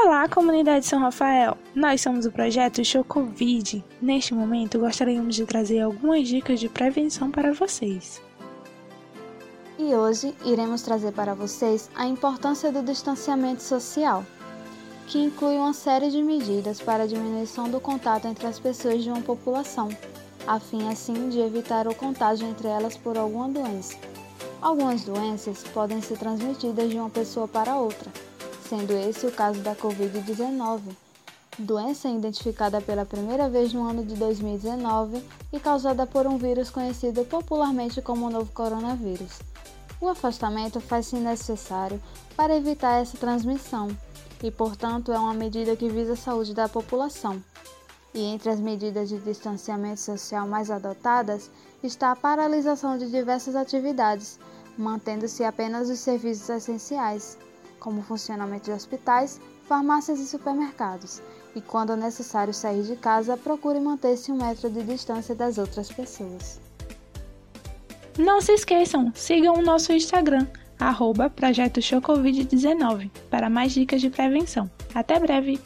Olá, comunidade São Rafael! Nós somos o projeto Chocovid. Neste momento, gostaríamos de trazer algumas dicas de prevenção para vocês. E hoje iremos trazer para vocês a importância do distanciamento social, que inclui uma série de medidas para a diminuição do contato entre as pessoas de uma população, a fim assim de evitar o contágio entre elas por alguma doença. Algumas doenças podem ser transmitidas de uma pessoa para outra sendo esse o caso da Covid-19, doença identificada pela primeira vez no ano de 2019 e causada por um vírus conhecido popularmente como o novo coronavírus. O afastamento faz-se necessário para evitar essa transmissão e, portanto, é uma medida que visa a saúde da população. E entre as medidas de distanciamento social mais adotadas está a paralisação de diversas atividades, mantendo-se apenas os serviços essenciais como o funcionamento de hospitais, farmácias e supermercados, e quando necessário sair de casa, procure manter-se um metro de distância das outras pessoas. Não se esqueçam, sigam o nosso Instagram, arroba Projeto 19 para mais dicas de prevenção. Até breve!